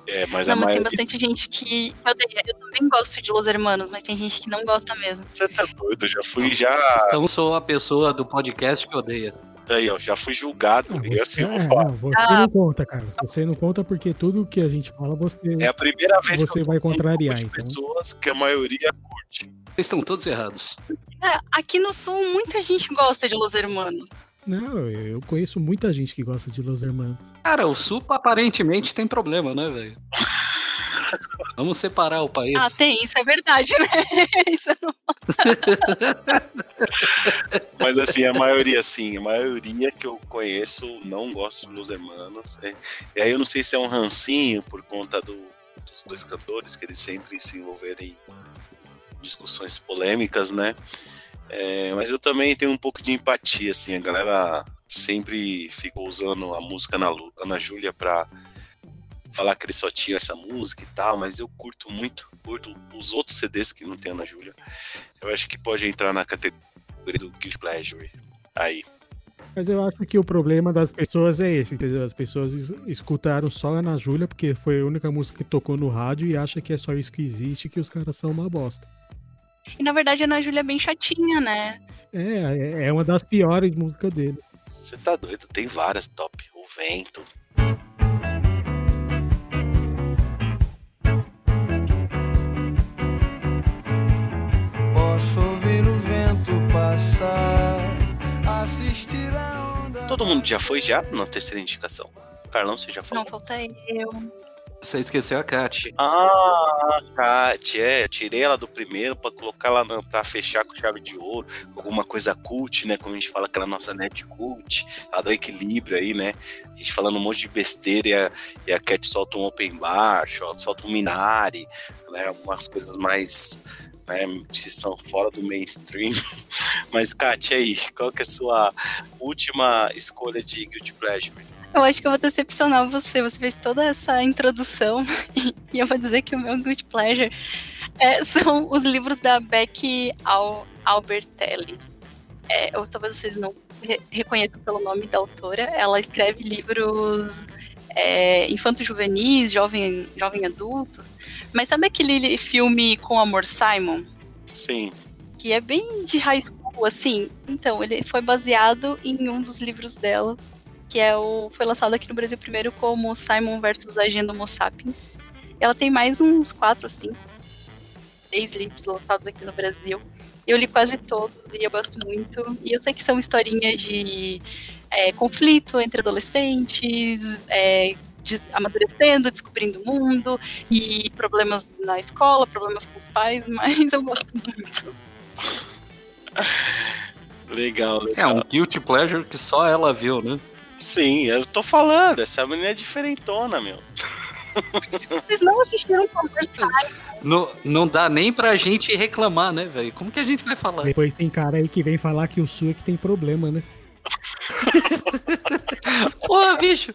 É, mas não, a mas tem maioria. bastante gente que odeia. Eu também gosto de Los Hermanos, mas tem gente que não gosta mesmo. Você tá doido? Já fui já. Então sou a pessoa do podcast que odeia. Aí, ó, já fui julgado. E assim você, eu vou é, falar. não, você Ah. não conta, cara. Você não conta porque tudo que a gente fala você, É a primeira vez você que vai um contrariar, então. pessoas que a maioria curte. Vocês estão todos errados. Cara, aqui no sul, muita gente gosta de Los Hermanos. Não, eu conheço muita gente que gosta de Los Hermanos. Cara, o Supa aparentemente tem problema, né, velho? Vamos separar o país. Ah, tem, isso é verdade, né? Isso não... Mas assim, a maioria, sim, a maioria que eu conheço não gosta de Los Hermanos. né? E aí eu não sei se é um rancinho por conta do- dos dois cantores, que eles sempre se envolveram em discussões polêmicas, né? É, mas eu também tenho um pouco de empatia, assim, a galera sempre ficou usando a música Ana, Ana Júlia pra falar que eles só tinham essa música e tal, mas eu curto muito, curto os outros CDs que não tem Ana Júlia. Eu acho que pode entrar na categoria do Guilty Pleasure. Aí. Mas eu acho que o problema das pessoas é esse, entendeu? As pessoas es- escutaram só a Ana Júlia, porque foi a única música que tocou no rádio e acha que é só isso que existe que os caras são uma bosta. E na verdade a Ana Júlia é bem chatinha, né? É, é- é uma das piores músicas dele. Você tá doido? Tem várias top. O Vento. Todo mundo já foi já na terceira indicação? Carlão, você já falou? Não falta eu. Você esqueceu a Kat. Ah, Kat, é. Tirei ela do primeiro pra colocar ela na, pra fechar com chave de ouro. Alguma coisa cult, né? Como a gente fala, aquela nossa net cult. Ela dá equilíbrio aí, né? A gente falando um monte de besteira e a, e a Cat solta um open bar, sol- solta um Minari, né? Algumas coisas mais. Né, que são fora do mainstream. Mas, e aí? Qual que é a sua última escolha de Guilty Pleasure? Eu acho que eu vou decepcionar você. Você fez toda essa introdução e eu vou dizer que o meu good pleasure é, são os livros da Beck Al Albertelli. É, ou talvez vocês não re- reconheçam pelo nome da autora. Ela escreve livros é, infanto-juvenis, jovem, jovem adultos. Mas sabe aquele filme Com Amor Simon? Sim. que é bem de high school, assim. Então, ele foi baseado em um dos livros dela, que é o foi lançado aqui no Brasil primeiro como Simon versus Agenda Homo Sapiens. Ela tem mais uns quatro ou cinco, três livros lançados aqui no Brasil. Eu li quase todos e eu gosto muito. E eu sei que são historinhas de é, conflito entre adolescentes, é, amadurecendo, descobrindo o mundo e problemas na escola, problemas com os pais, mas eu gosto muito. Legal, É legal. um guilty pleasure que só ela viu, né? Sim, eu tô falando, essa menina é diferentona, meu. Vocês não assistiram conversar. Não, não dá nem pra gente reclamar, né, velho? Como que a gente vai falar? Depois tem cara aí que vem falar que o Sul é que tem problema, né? Porra, bicho!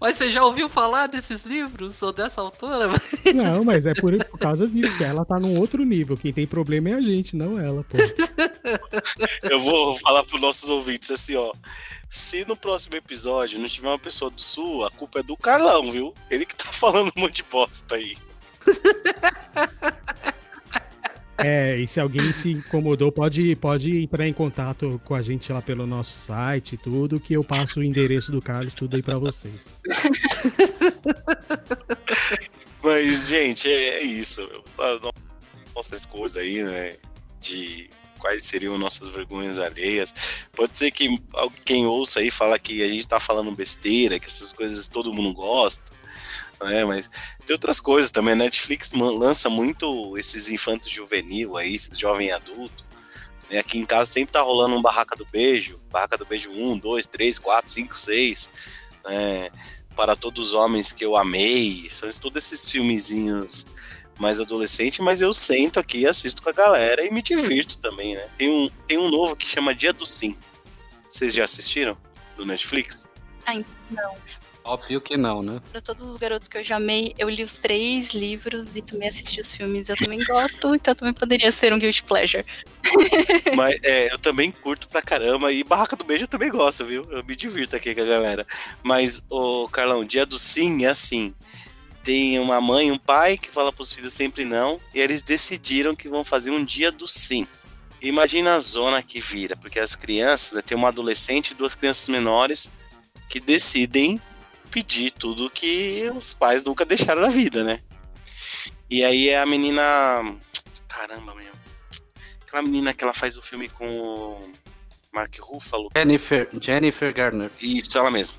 Mas você já ouviu falar desses livros ou dessa autora? Não, mas é por, por causa disso, que ela tá num outro nível. Quem tem problema é a gente, não ela, pô. Eu vou falar pros nossos ouvintes assim, ó. Se no próximo episódio não tiver uma pessoa do sul, a culpa é do Carlão, viu? Ele que tá falando um monte de bosta aí. É, e se alguém se incomodou, pode, pode entrar em contato com a gente lá pelo nosso site e tudo, que eu passo o endereço do Carlos, tudo aí pra vocês. Mas, gente, é, é isso. Nossas coisas aí, né? De quais seriam nossas vergonhas alheias. Pode ser que alguém ouça aí falar que a gente tá falando besteira, que essas coisas todo mundo gosta. Né, mas tem outras coisas também. A Netflix lança muito esses infantos juvenil aí, esses jovem adulto. né? Aqui em casa sempre tá rolando um Barraca do Beijo. Barraca do Beijo 1, 2, 3, 4, 5, 6. né? Para todos os homens que eu amei. São todos esses filmezinhos mais adolescente, mas eu sento aqui, assisto com a galera e me divirto também, né? Tem um, tem um novo que chama Dia do Sim. Vocês já assistiram? Do Netflix? Ai, não. Óbvio que não, né? Pra todos os garotos que eu já amei, eu li os três livros e também assisti os filmes. Eu também gosto, então também poderia ser um guilty pleasure. Mas é, eu também curto pra caramba. E Barraca do Beijo eu também gosto, viu? Eu me divirto aqui com a galera. Mas, o Carlão, Dia do Sim é assim. Tem uma mãe e um pai que fala pros filhos sempre não. E eles decidiram que vão fazer um dia do sim. Imagina a zona que vira, porque as crianças, né, tem uma adolescente e duas crianças menores que decidem pedir tudo que os pais nunca deixaram na vida, né? E aí é a menina. Caramba, meu. Aquela menina que ela faz o filme com o Mark Ruffalo. Jennifer, Jennifer Garner. Isso, ela mesma.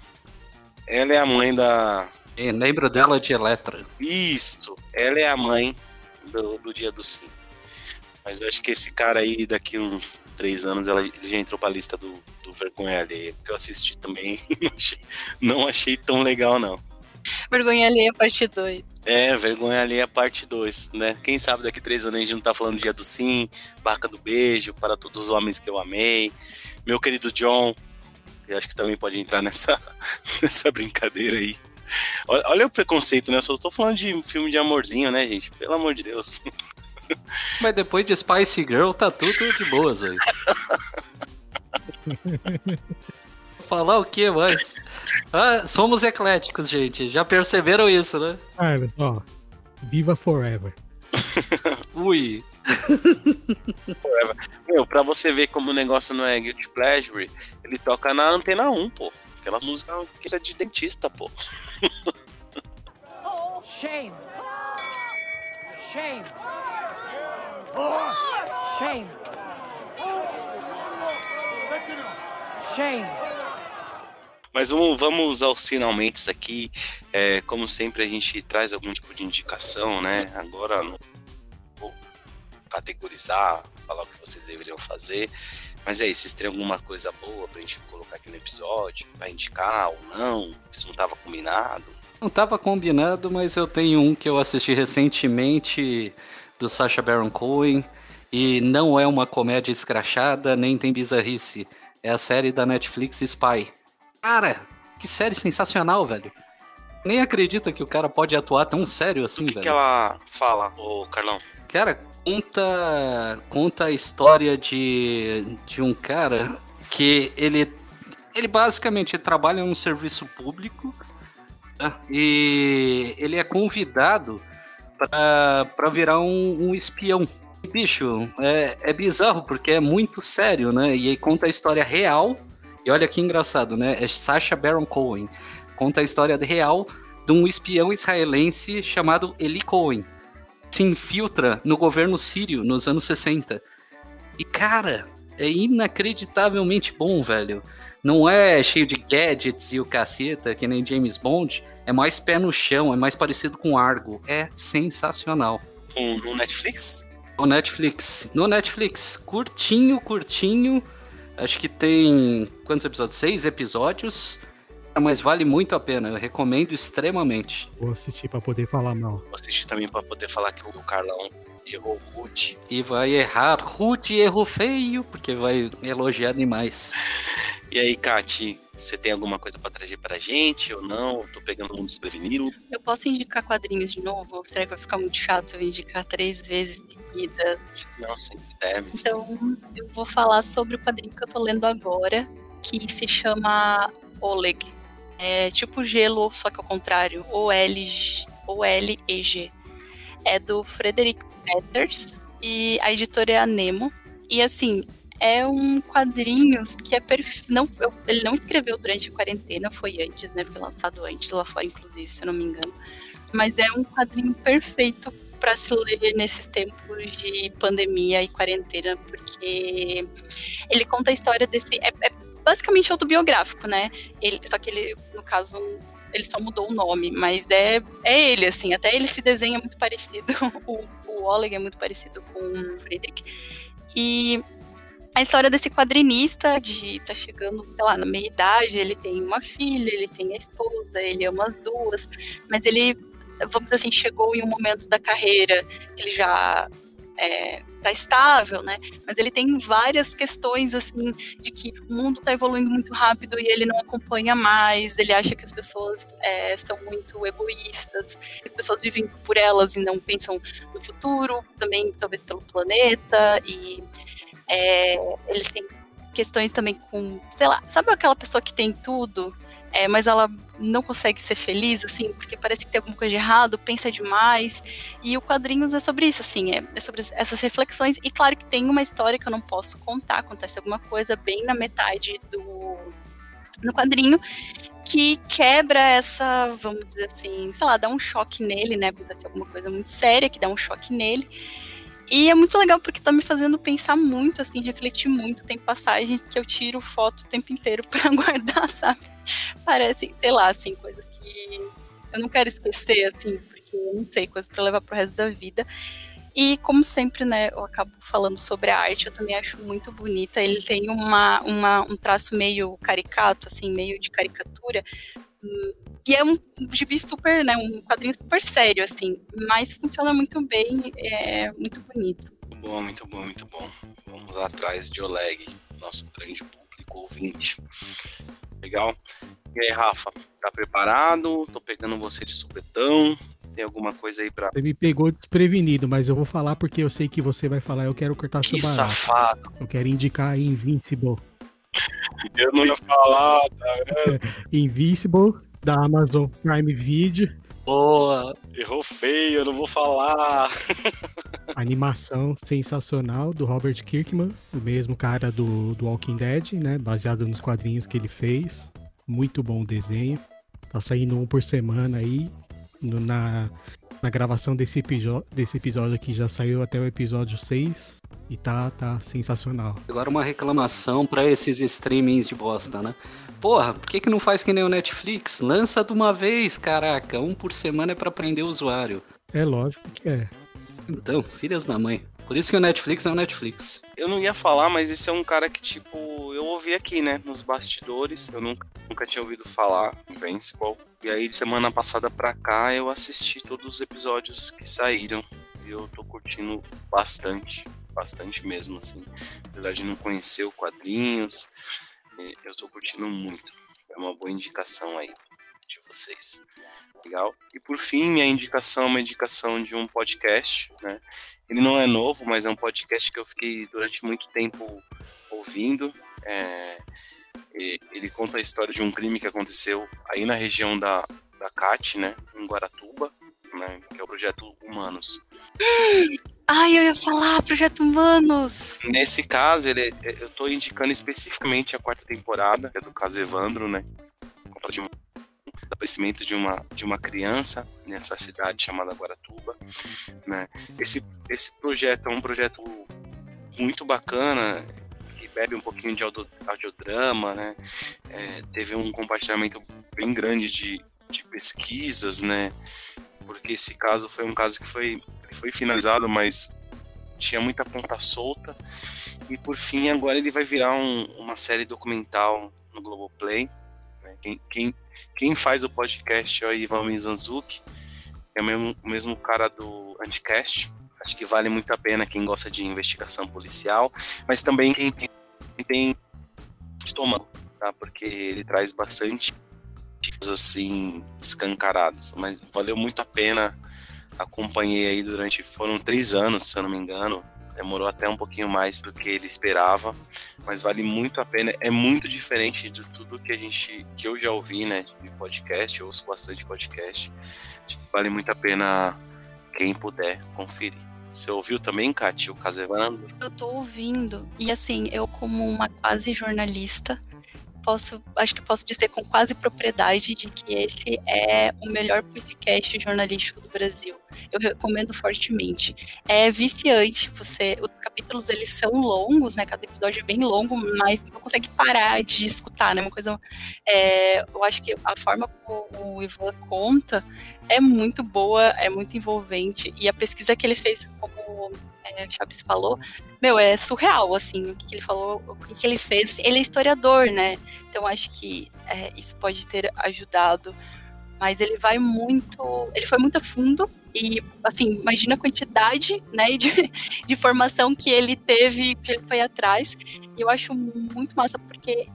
Ela é a mãe da. Lembro dela de Electra. Isso, ela é a mãe do, do Dia do Sim. Mas eu acho que esse cara aí, daqui uns três anos, ela, já entrou pra lista do, do Vergonha Alheia. Que eu assisti também. não, achei, não achei tão legal, não. Vergonha alheia, parte 2. É, Vergonha Alheia parte 2, né? Quem sabe daqui três anos a gente não tá falando Dia do Sim, Barca do Beijo, Para Todos os Homens que Eu Amei, Meu Querido John, que acho que também pode entrar nessa, nessa brincadeira aí. Olha, olha o preconceito, né? Eu só tô falando de filme de amorzinho, né, gente? Pelo amor de Deus. Mas depois de Spice Girl tá tudo de boas, velho. Falar o que mais? Ah, somos ecléticos, gente. Já perceberam isso, né? Ah, ó. Viva Forever. Ui. Meu, pra você ver como o negócio não é Guilty Pleasure, ele toca na Antena 1, pô. Aquelas músicas que é de dentista, pô. Shame. Shame. Shame. Shame. Mas vamos, vamos aos finalmente aqui. É, como sempre, a gente traz algum tipo de indicação, né? Agora não vou categorizar, falar o que vocês deveriam fazer. Mas é isso, vocês têm alguma coisa boa pra gente colocar aqui no episódio, pra indicar ou não? Isso não tava combinado. Não tava combinado, mas eu tenho um que eu assisti recentemente do Sacha Baron Cohen. E não é uma comédia escrachada, nem tem bizarrice. É a série da Netflix Spy. Cara, que série sensacional, velho. Nem acredita que o cara pode atuar tão sério assim, O que, velho. que ela fala, ô Carlão? Cara, conta, conta a história de, de um cara que ele, ele basicamente trabalha num serviço público tá? e ele é convidado para virar um, um espião. Bicho, é, é bizarro porque é muito sério, né? E aí conta a história real. E olha que engraçado, né? É Sacha Baron Cohen. Conta a história real de um espião israelense chamado Eli Cohen se infiltra no governo sírio nos anos 60. E, cara, é inacreditavelmente bom, velho. Não é cheio de gadgets e o caceta, que nem James Bond. É mais pé no chão, é mais parecido com Argo. É sensacional. No Netflix? No Netflix. No Netflix. Curtinho, curtinho. Acho que tem. Quantos episódios? Seis episódios. Mas vale muito a pena. Eu recomendo extremamente. Vou assistir pra poder falar mal. Vou assistir também pra poder falar que o Carlão errou rude. E vai errar rude e erro feio, porque vai elogiar demais. E aí, Kati, você tem alguma coisa pra trazer pra gente ou não? Tô pegando um desprevenido. Eu posso indicar quadrinhos de novo? Ou será que vai ficar muito chato eu indicar três vezes seguidas? Não, sempre deve. Então, eu vou falar sobre o quadrinho que eu tô lendo agora, que se chama Oleg. É tipo gelo, só que ao contrário. O-L- O-L-E-G. É do Frederick Peters e a editora é a Nemo. E assim, é um quadrinho que é perfeito. Não, ele não escreveu durante a quarentena, foi antes, né? Foi lançado antes lá fora, inclusive, se eu não me engano. Mas é um quadrinho perfeito para se ler nesses tempos de pandemia e quarentena, porque ele conta a história desse. É, é basicamente autobiográfico, né? Ele, só que ele, no caso, ele só mudou o nome, mas é, é ele, assim, até ele se desenha muito parecido. O, o Oleg é muito parecido com o Friedrich. E a história desse quadrinista de tá chegando, sei lá, na meia idade, ele tem uma filha, ele tem a esposa, ele ama as duas, mas ele, vamos dizer assim, chegou em um momento da carreira que ele já é, tá estável, né? Mas ele tem várias questões, assim, de que o mundo tá evoluindo muito rápido e ele não acompanha mais, ele acha que as pessoas é, são muito egoístas, as pessoas vivem por elas e não pensam no futuro, também talvez pelo planeta, e é, ele tem questões também com, sei lá, sabe aquela pessoa que tem tudo, é, mas ela não consegue ser feliz, assim, porque parece que tem alguma coisa de errado, pensa demais. E o quadrinhos é sobre isso, assim, é, é sobre essas reflexões. E claro que tem uma história que eu não posso contar, acontece alguma coisa bem na metade do no quadrinho que quebra essa, vamos dizer assim, sei lá, dá um choque nele, né? Acontece alguma coisa muito séria que dá um choque nele. E é muito legal porque tá me fazendo pensar muito, assim, refletir muito. Tem passagens que eu tiro foto o tempo inteiro pra guardar, sabe? Parece, sei lá, assim, coisas que eu não quero esquecer, assim, porque eu não sei, coisas pra levar pro resto da vida. E como sempre, né, eu acabo falando sobre a arte, eu também acho muito bonita. Ele tem uma, uma, um traço meio caricato, assim, meio de caricatura. E é um gibi super, né, um quadrinho super sério, assim, mas funciona muito bem, é muito bonito. Muito bom, muito bom, muito bom. Vamos atrás de Oleg, nosso grande público ouvinte. Legal? E aí, Rafa, tá preparado? Tô pegando você de supetão. Tem alguma coisa aí pra. Você me pegou desprevenido, mas eu vou falar porque eu sei que você vai falar. Eu quero cortar seu Que barato. safado! Eu quero indicar Invincible. Eu não ia falar, tá? Invincible, da Amazon Prime Video. Boa. Errou feio, eu não vou falar. Animação sensacional do Robert Kirkman, o mesmo cara do, do Walking Dead, né? Baseado nos quadrinhos que ele fez. Muito bom o desenho. Tá saindo um por semana aí. No- na, na gravação desse, episo- desse episódio aqui já saiu até o episódio 6. E tá, tá sensacional. Agora uma reclamação pra esses streamings de bosta, né? Porra, por que, que não faz que nem o Netflix? Lança de uma vez, caraca. Um por semana é pra prender o usuário. É lógico que é. Então, filhas da mãe. Por isso que o Netflix é o Netflix. Eu não ia falar, mas esse é um cara que, tipo, eu ouvi aqui, né? Nos bastidores. Eu nunca, nunca tinha ouvido falar. Invincible. E aí, de semana passada pra cá, eu assisti todos os episódios que saíram. E eu tô curtindo bastante. Bastante mesmo, assim. Apesar de não conhecer o quadrinhos, eh, eu tô curtindo muito. É uma boa indicação aí de vocês. Legal? E por fim, minha indicação é uma indicação de um podcast, né? Ele não é novo, mas é um podcast que eu fiquei durante muito tempo ouvindo. É, ele conta a história de um crime que aconteceu aí na região da, da CAT, né? Em Guaratuba, né? Que é o Projeto Humanos. Ai, eu ia falar, Projeto Humanos! Nesse caso, ele, eu tô indicando especificamente a quarta temporada, que é do caso Evandro, né? Conta de um desaparecimento de uma, de uma criança nessa cidade chamada Guaratuba, né? Esse, esse projeto é um projeto muito bacana, que bebe um pouquinho de audio- audiodrama, né? É, teve um compartilhamento bem grande de, de pesquisas, né? Porque esse caso foi um caso que foi, foi finalizado, mas tinha muita ponta solta. E por fim, agora ele vai virar um- uma série documental no Globoplay. né? Quem, quem, quem faz o podcast é o Ivan Mizanzuki, é o mesmo, o mesmo cara do Anticast. Acho que vale muito a pena quem gosta de investigação policial, mas também quem tem, quem tem estômago, tá? Porque ele traz bastante assim escancarados, mas valeu muito a pena acompanhei aí durante. Foram três anos, se eu não me engano. Demorou até um pouquinho mais do que ele esperava, mas vale muito a pena. É muito diferente de tudo que a gente, que eu já ouvi, né, de podcast. Eu ouço bastante podcast. Vale muito a pena quem puder conferir. Você ouviu também, Kati, o caso Evandro? Eu tô ouvindo, e assim, eu como uma quase jornalista, posso, acho que posso dizer com quase propriedade de que esse é o melhor podcast jornalístico do Brasil. Eu recomendo fortemente. É viciante, você, os capítulos eles são longos, né? Cada episódio é bem longo, mas não consegue parar de escutar, né? Uma coisa, é, eu acho que a forma como o Ivan conta é muito boa, é muito envolvente e a pesquisa que ele fez, como é, Chaves falou, meu, é surreal, assim, o que, que ele falou, o que, que ele fez. Ele é historiador, né? Então acho que é, isso pode ter ajudado. Mas ele vai muito. Ele foi muito a fundo. E, assim, imagina a quantidade né, de, de formação que ele teve, que ele foi atrás. E eu acho muito massa, porque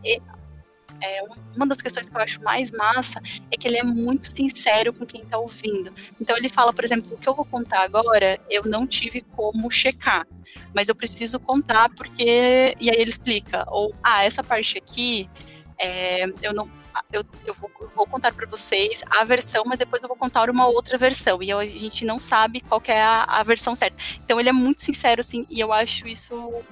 é, uma das questões que eu acho mais massa é que ele é muito sincero com quem tá ouvindo. Então ele fala, por exemplo, o que eu vou contar agora, eu não tive como checar, mas eu preciso contar porque. E aí ele explica, ou, ah, essa parte aqui, é, eu não. Eu, eu vou, eu vou contar para vocês a versão, mas depois eu vou contar uma outra versão. E a gente não sabe qual é a, a versão certa. Então ele é muito sincero, assim, e eu acho isso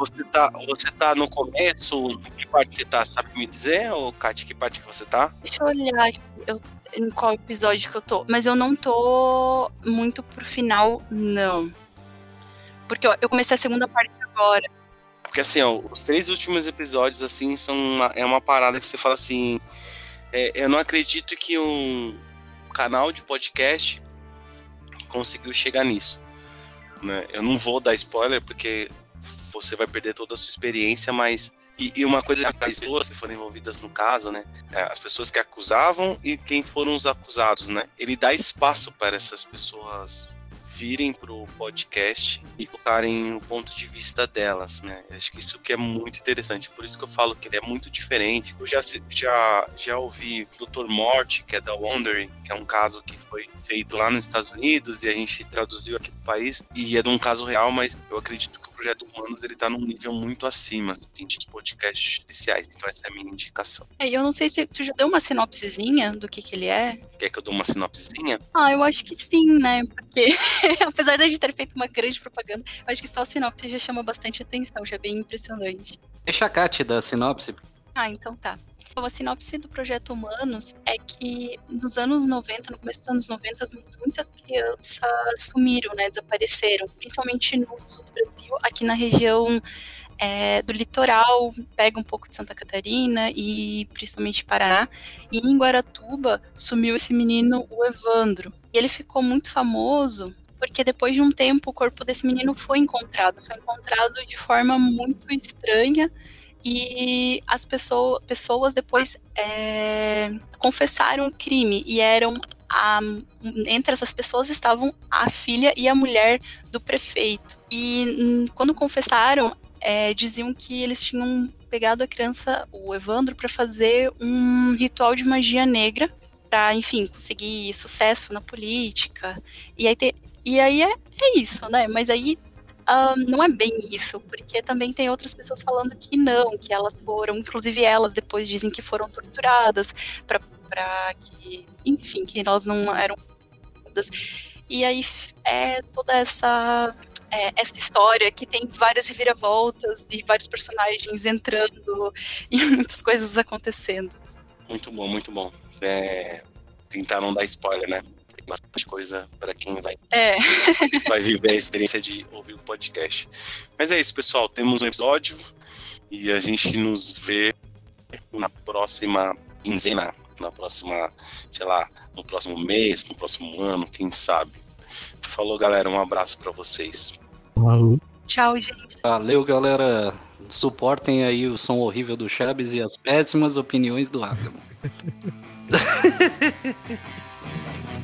Você tá, você tá no começo? Em que parte você tá? Sabe me dizer, ô Kati, que parte que você tá? Deixa eu olhar eu, em qual episódio que eu tô. Mas eu não tô muito pro final, não. Porque eu, eu comecei a segunda parte agora. Porque assim, ó, os três últimos episódios, assim, são uma, é uma parada que você fala assim. é, eu não acredito que um canal de podcast conseguiu chegar nisso. Né? Eu não vou dar spoiler porque você vai perder toda a sua experiência, mas. E, e uma coisa que as pessoas que foram envolvidas no caso, né? é, As pessoas que acusavam e quem foram os acusados, né? Ele dá espaço para essas pessoas virem pro podcast e colocarem o ponto de vista delas, né? Acho que isso que é muito interessante, por isso que eu falo que ele é muito diferente. Eu já já já ouvi Dr. Morte, que é da Wondering, que é um caso que foi feito lá nos Estados Unidos e a gente traduziu aqui pro país e é de um caso real, mas eu acredito que projeto Humanos ele tá num nível muito acima assim, de podcasts especiais. Então essa é a minha indicação. É, e eu não sei se tu já deu uma sinopsezinha do que que ele é. Quer que eu dou uma sinopsezinha? Ah, eu acho que sim, né? Porque apesar da gente ter feito uma grande propaganda, eu acho que só a sinopse já chama bastante atenção, já é bem impressionante. Deixa a Kat da sinopse. Ah, então tá. Então, a sinopse do projeto Humanos é que nos anos 90, no começo dos anos 90, muitas crianças sumiram, né? Desapareceram, principalmente no sul do Brasil, aqui na região é, do litoral, pega um pouco de Santa Catarina e principalmente Paraná. E em Guaratuba sumiu esse menino, o Evandro. E ele ficou muito famoso porque depois de um tempo o corpo desse menino foi encontrado. Foi encontrado de forma muito estranha e as pessoas, pessoas depois é, confessaram o crime e eram a- entre essas pessoas estavam a filha e a mulher do prefeito. E hum, quando confessaram, é, diziam que eles tinham pegado a criança, o Evandro, para fazer um ritual de magia negra, para, enfim, conseguir sucesso na política. E aí, te- e aí é, é isso, né? Mas aí ah, não é bem isso, porque também tem outras pessoas falando que não, que elas foram, inclusive elas depois dizem que foram torturadas para que, enfim, que elas não eram e aí é toda essa é, essa história que tem várias reviravoltas e vários personagens entrando e muitas coisas acontecendo. Muito bom, muito bom. É, tentar não dar spoiler, né? Tem bastante coisa para quem vai, É. vai viver a experiência de ouvir o podcast. Mas é isso, pessoal. Temos um episódio e a gente nos vê na próxima quinzena, na próxima, sei lá, no próximo mês, no próximo ano, quem sabe. Falou, galera. Um abraço para vocês. Tchau, gente. Valeu, galera. Suportem aí o som horrível do Chaves e as péssimas opiniões do Ágamo.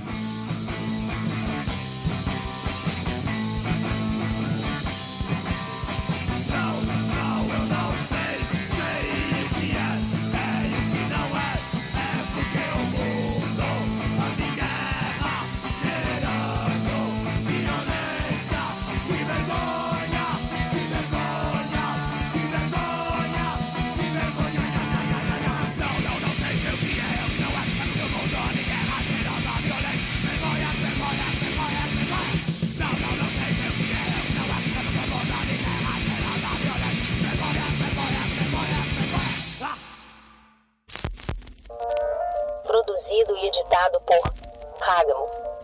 Produzido e editado por Ragamo.